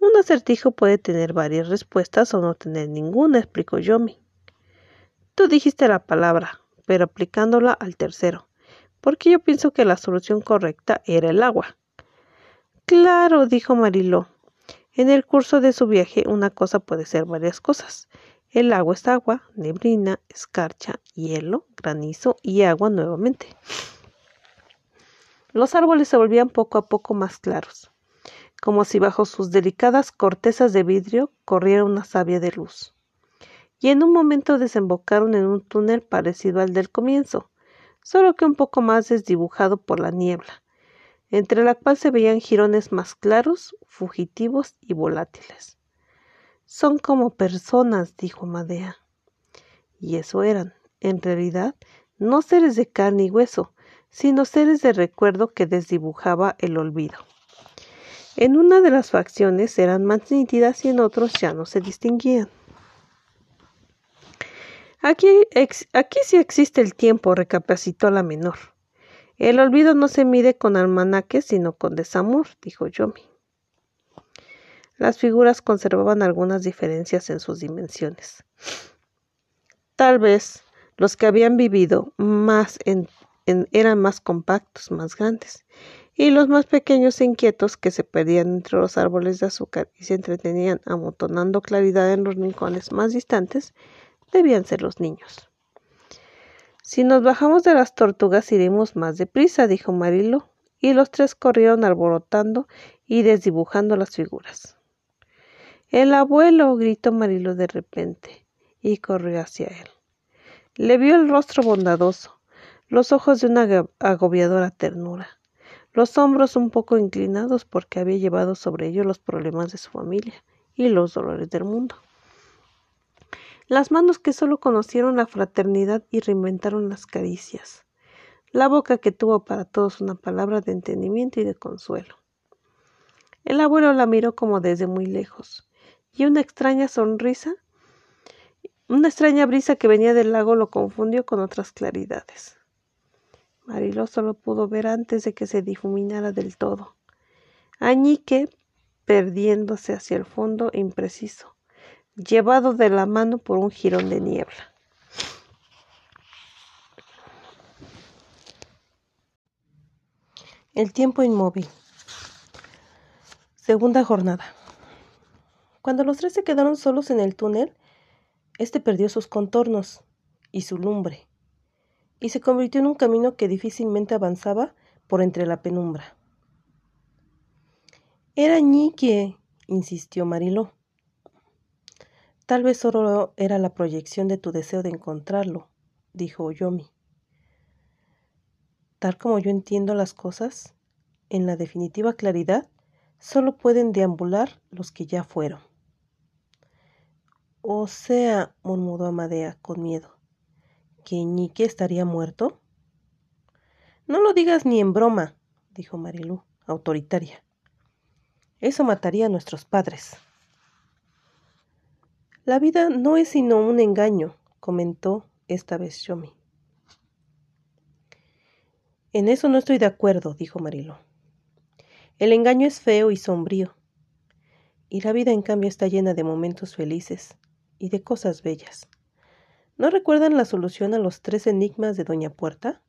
Un acertijo puede tener varias respuestas o no tener ninguna, explicó Yomi. Tú dijiste la palabra, pero aplicándola al tercero, porque yo pienso que la solución correcta era el agua. Claro, dijo Mariló, en el curso de su viaje una cosa puede ser varias cosas. El agua es agua, neblina, escarcha, hielo, granizo y agua nuevamente. Los árboles se volvían poco a poco más claros, como si bajo sus delicadas cortezas de vidrio corriera una savia de luz. Y en un momento desembocaron en un túnel parecido al del comienzo, solo que un poco más desdibujado por la niebla, entre la cual se veían jirones más claros, fugitivos y volátiles. Son como personas, dijo Madea. Y eso eran, en realidad, no seres de carne y hueso, sino seres de recuerdo que desdibujaba el olvido. En una de las facciones eran más nítidas y en otros ya no se distinguían. Aquí, aquí sí existe el tiempo, recapacitó la menor. El olvido no se mide con almanaques, sino con desamor, dijo Yomi. Las figuras conservaban algunas diferencias en sus dimensiones. Tal vez los que habían vivido más eran más compactos, más grandes, y los más pequeños e inquietos que se perdían entre los árboles de azúcar y se entretenían amontonando claridad en los rincones más distantes debían ser los niños. Si nos bajamos de las tortugas iremos más deprisa, dijo Marilo, y los tres corrieron alborotando y desdibujando las figuras. El abuelo, gritó Marilo de repente, y corrió hacia él. Le vio el rostro bondadoso, los ojos de una agobiadora ternura, los hombros un poco inclinados porque había llevado sobre ellos los problemas de su familia y los dolores del mundo las manos que solo conocieron la fraternidad y reinventaron las caricias, la boca que tuvo para todos una palabra de entendimiento y de consuelo. El abuelo la miró como desde muy lejos, y una extraña sonrisa, una extraña brisa que venía del lago lo confundió con otras claridades. Mariló solo pudo ver antes de que se difuminara del todo. Añique perdiéndose hacia el fondo impreciso llevado de la mano por un jirón de niebla. El tiempo inmóvil. Segunda jornada. Cuando los tres se quedaron solos en el túnel, este perdió sus contornos y su lumbre, y se convirtió en un camino que difícilmente avanzaba por entre la penumbra. Era Ñique, insistió Mariló. Tal vez solo era la proyección de tu deseo de encontrarlo, dijo Yomi. Tal como yo entiendo las cosas, en la definitiva claridad, solo pueden deambular los que ya fueron. O sea, murmuró Amadea con miedo, ¿que Ñique estaría muerto? No lo digas ni en broma, dijo Marilú, autoritaria. Eso mataría a nuestros padres. La vida no es sino un engaño, comentó esta vez Yomi. En eso no estoy de acuerdo, dijo Marilo. El engaño es feo y sombrío, y la vida en cambio está llena de momentos felices y de cosas bellas. ¿No recuerdan la solución a los tres enigmas de Doña Puerta?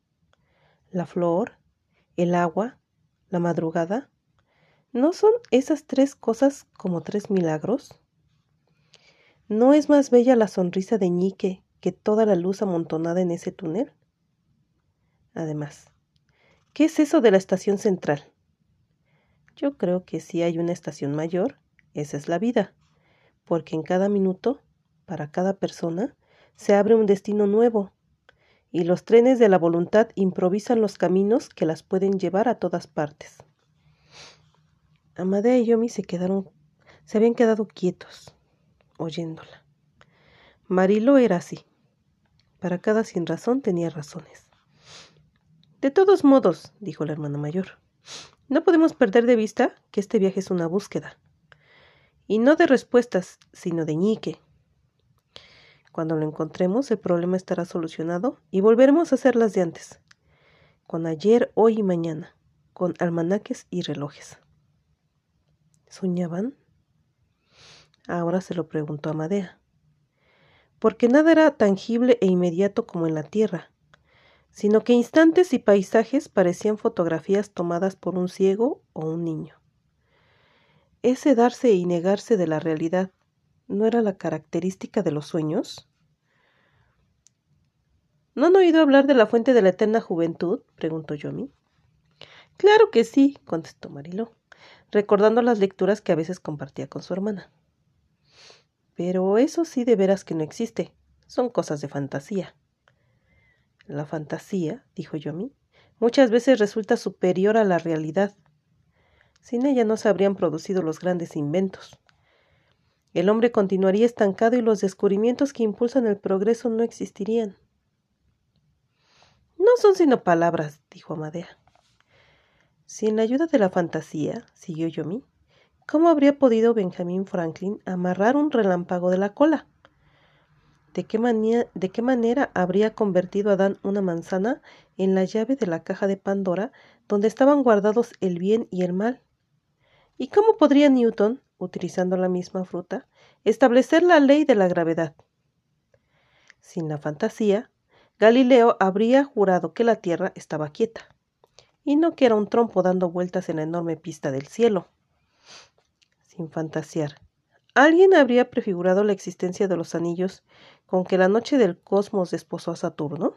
La flor, el agua, la madrugada. ¿No son esas tres cosas como tres milagros? ¿No es más bella la sonrisa de Ñique que toda la luz amontonada en ese túnel? Además, ¿qué es eso de la estación central? Yo creo que si hay una estación mayor, esa es la vida, porque en cada minuto, para cada persona, se abre un destino nuevo, y los trenes de la voluntad improvisan los caminos que las pueden llevar a todas partes. Amadea y Yomi se quedaron, se habían quedado quietos oyéndola. Marilo era así. Para cada sin razón tenía razones. De todos modos, dijo la hermana mayor, no podemos perder de vista que este viaje es una búsqueda. Y no de respuestas, sino de ñique. Cuando lo encontremos, el problema estará solucionado y volveremos a hacer las de antes. Con ayer, hoy y mañana, con almanaques y relojes. ¿Soñaban? Ahora se lo preguntó a Madea. Porque nada era tangible e inmediato como en la tierra, sino que instantes y paisajes parecían fotografías tomadas por un ciego o un niño. Ese darse y negarse de la realidad, ¿No era la característica de los sueños? ¿No han oído hablar de la fuente de la eterna juventud? preguntó Yomi. Claro que sí, contestó Mariló, recordando las lecturas que a veces compartía con su hermana. Pero eso sí de veras que no existe. Son cosas de fantasía. La fantasía, dijo Yomi, muchas veces resulta superior a la realidad. Sin ella no se habrían producido los grandes inventos. El hombre continuaría estancado y los descubrimientos que impulsan el progreso no existirían. No son sino palabras, dijo Amadea. Sin la ayuda de la fantasía, siguió Yomi, ¿cómo habría podido Benjamin Franklin amarrar un relámpago de la cola? ¿De qué, ¿De qué, manera habría convertido Adán una manzana en la llave de la caja de Pandora donde estaban guardados el bien y el mal? ¿Y cómo podría Newton, utilizando la misma fruta, establecer la ley de la gravedad? Sin la fantasía, Galileo habría jurado que la Tierra estaba quieta y no que era un trompo dando vueltas en la enorme pista del cielo. Sin fantasear, alguien habría prefigurado la existencia de los anillos con que la noche del cosmos desposó a Saturno.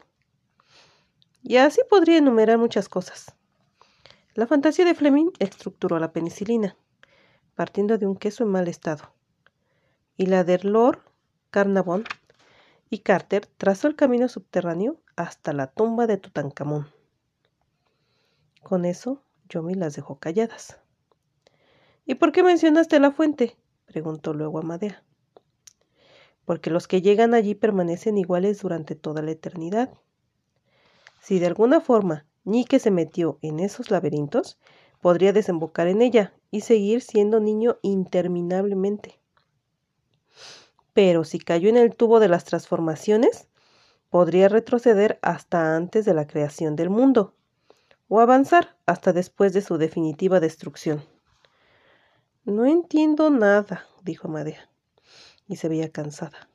Y así podría enumerar muchas cosas. La fantasía de Fleming estructuró la penicilina, partiendo de un queso en mal estado. Y la de Lord Carnavon y Carter trazó el camino subterráneo hasta la tumba de Tutankamón. Con eso, Yomi las dejó calladas. ¿Y por qué mencionaste la fuente? preguntó luego Amadea. Porque los que llegan allí permanecen iguales durante toda la eternidad. Si de alguna forma Nike se metió en esos laberintos, podría desembocar en ella y seguir siendo niño interminablemente. Pero si cayó en el tubo de las transformaciones, podría retroceder hasta antes de la creación del mundo o avanzar hasta después de su definitiva destrucción. No entiendo nada, dijo Amadea, y se veía cansada.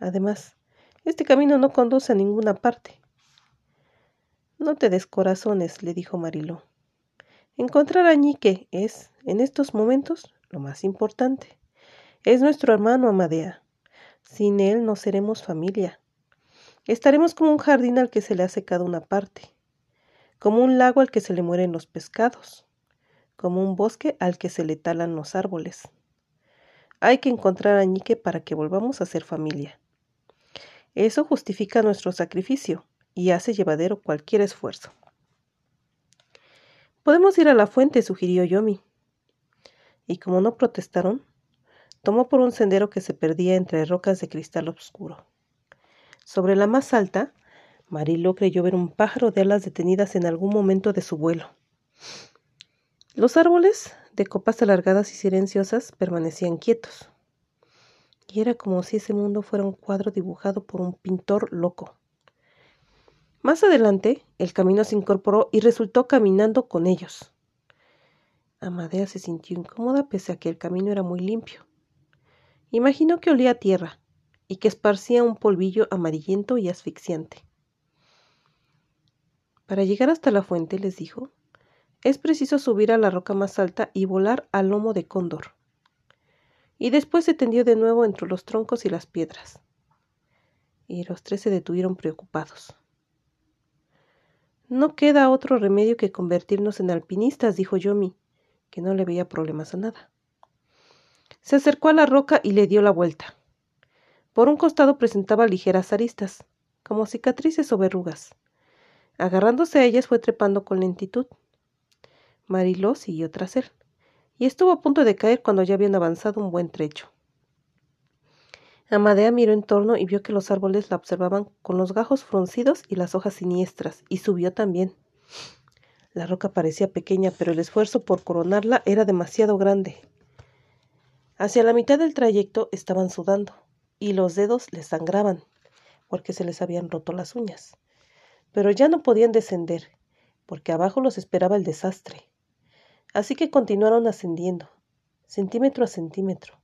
Además, este camino no conduce a ninguna parte. No te descorazones, le dijo Mariló. Encontrar a Ñique es, en estos momentos, lo más importante. Es nuestro hermano Amadea. Sin él no seremos familia. Estaremos como un jardín al que se le ha secado una parte como un lago al que se le mueren los pescados, como un bosque al que se le talan los árboles. Hay que encontrar a Ñique para que volvamos a ser familia. Eso justifica nuestro sacrificio y hace llevadero cualquier esfuerzo. Podemos ir a la fuente, sugirió Yomi. Y como no protestaron, tomó por un sendero que se perdía entre rocas de cristal oscuro. Sobre la más alta Marilo creyó ver un pájaro de alas detenidas en algún momento de su vuelo. Los árboles, de copas alargadas y silenciosas, permanecían quietos. Y era como si ese mundo fuera un cuadro dibujado por un pintor loco. Más adelante, el camino se incorporó y resultó caminando con ellos. Amadea se sintió incómoda pese a que el camino era muy limpio. Imaginó que olía a tierra y que esparcía un polvillo amarillento y asfixiante. Para llegar hasta la fuente, les dijo, es preciso subir a la roca más alta y volar al lomo de cóndor. Y después se tendió de nuevo entre los troncos y las piedras. Y los tres se detuvieron preocupados. No queda otro remedio que convertirnos en alpinistas, dijo Yomi, que no le veía problemas a nada. Se acercó a la roca y le dio la vuelta. Por un costado presentaba ligeras aristas, como cicatrices o verrugas, Agarrándose a ellas fue trepando con lentitud. Mariló siguió tras él, y estuvo a punto de caer cuando ya habían avanzado un buen trecho. Amadea miró en torno y vio que los árboles la observaban con los gajos fruncidos y las hojas siniestras, y subió también. La roca parecía pequeña, pero el esfuerzo por coronarla era demasiado grande. Hacia la mitad del trayecto estaban sudando, y los dedos les sangraban, porque se les habían roto las uñas pero ya no podían descender, porque abajo los esperaba el desastre. Así que continuaron ascendiendo, centímetro a centímetro,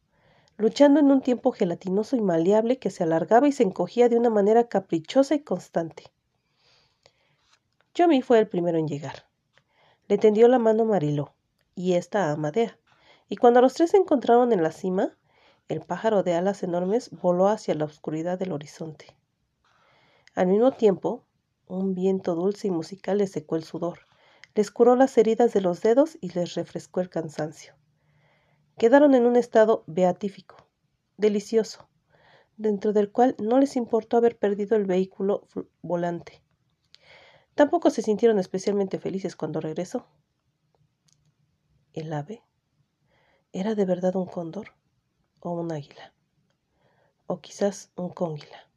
luchando en un tiempo gelatinoso y maleable que se alargaba y se encogía de una manera caprichosa y constante. Yomi fue el primero en llegar. Le tendió la mano Mariló, y ésta a Amadea, y cuando los tres se encontraron en la cima, el pájaro de alas enormes voló hacia la oscuridad del horizonte. Al mismo tiempo, un viento dulce y musical les secó el sudor, les curó las heridas de los dedos y les refrescó el cansancio. Quedaron en un estado beatífico, delicioso, dentro del cual no les importó haber perdido el vehículo volante. Tampoco se sintieron especialmente felices cuando regresó. El ave era de verdad un cóndor o un águila, o quizás un cónguila.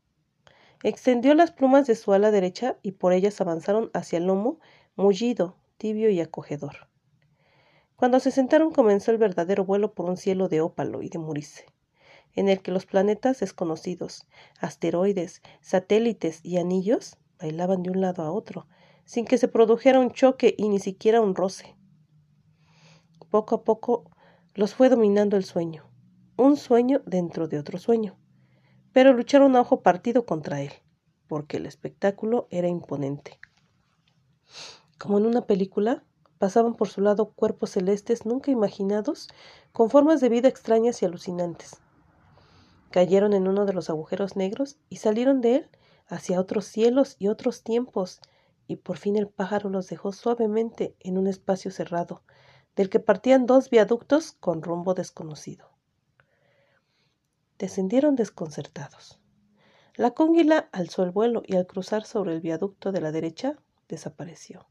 Extendió las plumas de su ala derecha y por ellas avanzaron hacia el lomo, mullido, tibio y acogedor. Cuando se sentaron comenzó el verdadero vuelo por un cielo de ópalo y de murice, en el que los planetas desconocidos, asteroides, satélites y anillos bailaban de un lado a otro, sin que se produjera un choque y ni siquiera un roce. Poco a poco los fue dominando el sueño, un sueño dentro de otro sueño, pero lucharon a ojo partido contra él, porque el espectáculo era imponente. Como en una película, pasaban por su lado cuerpos celestes nunca imaginados, con formas de vida extrañas y alucinantes. Cayeron en uno de los agujeros negros y salieron de él hacia otros cielos y otros tiempos, y por fin el pájaro los dejó suavemente en un espacio cerrado, del que partían dos viaductos con rumbo desconocido descendieron desconcertados. La cónguila alzó el vuelo y al cruzar sobre el viaducto de la derecha desapareció.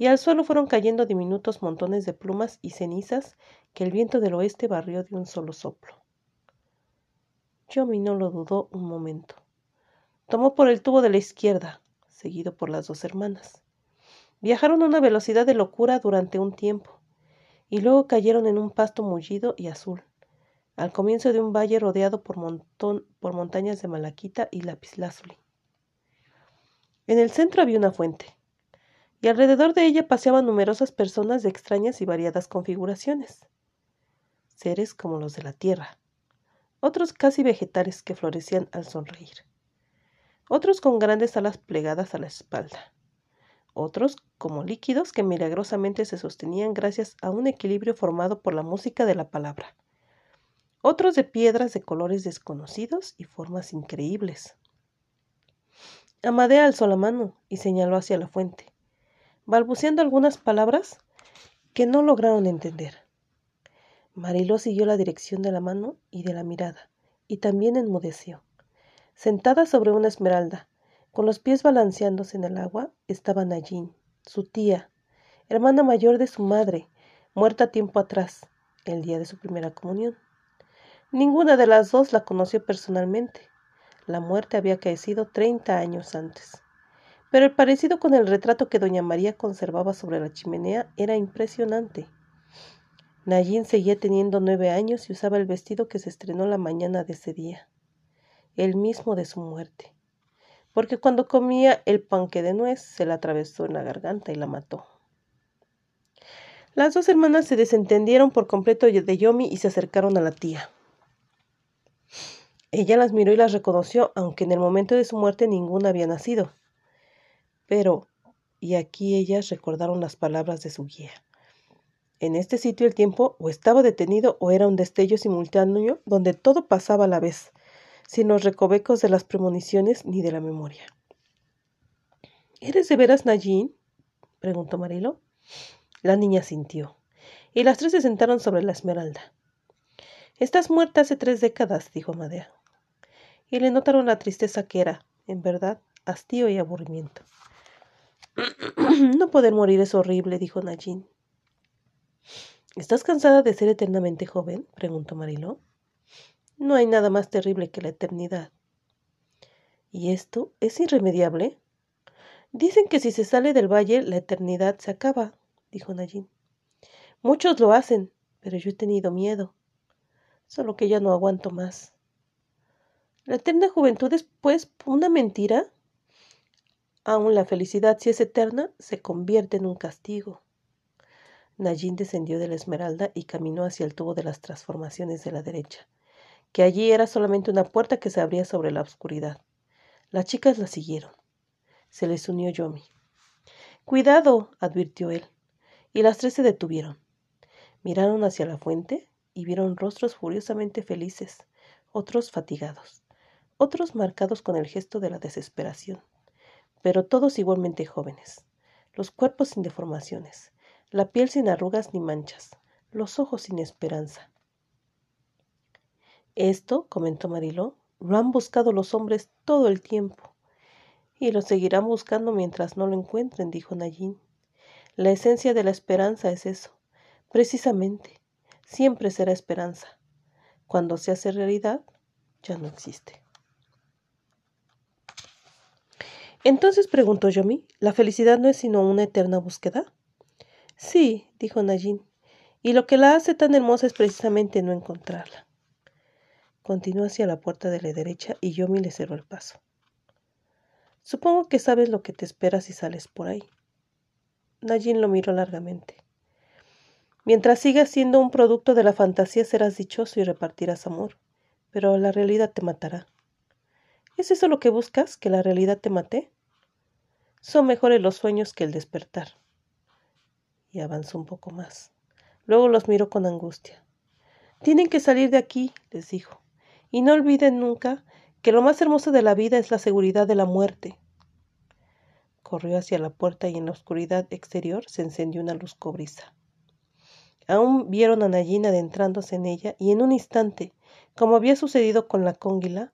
Y al suelo fueron cayendo diminutos montones de plumas y cenizas que el viento del oeste barrió de un solo soplo. Yomi no lo dudó un momento. Tomó por el tubo de la izquierda, seguido por las dos hermanas. Viajaron a una velocidad de locura durante un tiempo, y luego cayeron en un pasto mullido y azul, al comienzo de un valle rodeado por, por montañas de malaquita y lapislázuli. En el centro había una fuente, y alrededor de ella paseaban numerosas personas de extrañas y variadas configuraciones. Seres como los de la tierra, otros casi vegetales que florecían al sonreír, otros con grandes alas plegadas a la espalda, otros como líquidos que milagrosamente se sostenían gracias a un equilibrio formado por la música de la palabra. Otros de piedras de colores desconocidos y formas increíbles. Amadea alzó la mano y señaló hacia la fuente, balbuceando algunas palabras que no lograron entender. Mariló siguió la dirección de la mano y de la mirada, y también enmudeció. Sentada sobre una esmeralda, con los pies balanceándose en el agua, estaba Nayín, su tía, hermana mayor de su madre, muerta tiempo atrás, el día de su primera comunión. Ninguna de las dos la conoció personalmente. La muerte había caecido treinta años antes. Pero el parecido con el retrato que doña María conservaba sobre la chimenea era impresionante. Nayín seguía teniendo nueve años y usaba el vestido que se estrenó la mañana de ese día, el mismo de su muerte, porque cuando comía el panque de nuez se la atravesó en la garganta y la mató. Las dos hermanas se desentendieron por completo de Yomi y se acercaron a la tía. Ella las miró y las reconoció, aunque en el momento de su muerte ninguna había nacido. Pero, y aquí ellas recordaron las palabras de su guía. En este sitio el tiempo o estaba detenido o era un destello simultáneo donde todo pasaba a la vez, sin los recovecos de las premoniciones ni de la memoria. ¿Eres de veras Nayín? preguntó Marilo. La niña sintió, y las tres se sentaron sobre la esmeralda. Estás muerta hace tres décadas, dijo Madea y le notaron la tristeza que era, en verdad, hastío y aburrimiento. no poder morir es horrible, dijo Najin. ¿Estás cansada de ser eternamente joven? preguntó Mariló. No hay nada más terrible que la eternidad. ¿Y esto es irremediable? Dicen que si se sale del valle, la eternidad se acaba, dijo Najin. Muchos lo hacen, pero yo he tenido miedo. Solo que ya no aguanto más. La eterna juventud es, pues, una mentira. Aún la felicidad, si es eterna, se convierte en un castigo. Nayín descendió de la esmeralda y caminó hacia el tubo de las transformaciones de la derecha, que allí era solamente una puerta que se abría sobre la oscuridad. Las chicas la siguieron. Se les unió Yomi. Cuidado, advirtió él, y las tres se detuvieron. Miraron hacia la fuente y vieron rostros furiosamente felices, otros fatigados, otros marcados con el gesto de la desesperación, pero todos igualmente jóvenes, los cuerpos sin deformaciones, la piel sin arrugas ni manchas, los ojos sin esperanza. Esto, comentó Mariló, lo han buscado los hombres todo el tiempo. Y lo seguirán buscando mientras no lo encuentren, dijo Nayin. La esencia de la esperanza es eso. Precisamente, siempre será esperanza. Cuando se hace realidad, ya no existe. Entonces preguntó Yomi, ¿la felicidad no es sino una eterna búsqueda? Sí, dijo Nayin, y lo que la hace tan hermosa es precisamente no encontrarla. Continuó hacia la puerta de la derecha y Yomi le cerró el paso. Supongo que sabes lo que te espera si sales por ahí. Najin lo miró largamente. Mientras sigas siendo un producto de la fantasía serás dichoso y repartirás amor, pero la realidad te matará. ¿Es eso lo que buscas, que la realidad te mate? Son mejores los sueños que el despertar. Y avanzó un poco más. Luego los miró con angustia. Tienen que salir de aquí, les dijo. Y no olviden nunca que lo más hermoso de la vida es la seguridad de la muerte. Corrió hacia la puerta y en la oscuridad exterior se encendió una luz cobriza. Aún vieron a Nayín adentrándose en ella y en un instante, como había sucedido con la cónguila,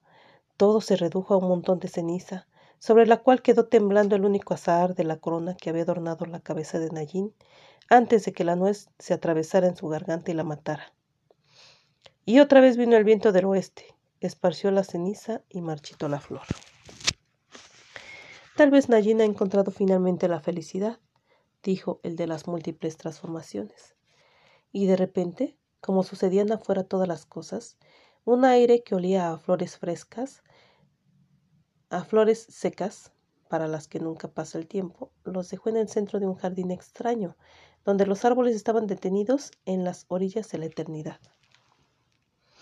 todo se redujo a un montón de ceniza, sobre la cual quedó temblando el único azahar de la corona que había adornado la cabeza de Nayín antes de que la nuez se atravesara en su garganta y la matara. Y otra vez vino el viento del oeste, esparció la ceniza y marchitó la flor. Tal vez Nayina ha encontrado finalmente la felicidad, dijo el de las múltiples transformaciones. Y de repente, como sucedían afuera todas las cosas, un aire que olía a flores frescas, a flores secas, para las que nunca pasa el tiempo, los dejó en el centro de un jardín extraño, donde los árboles estaban detenidos en las orillas de la eternidad.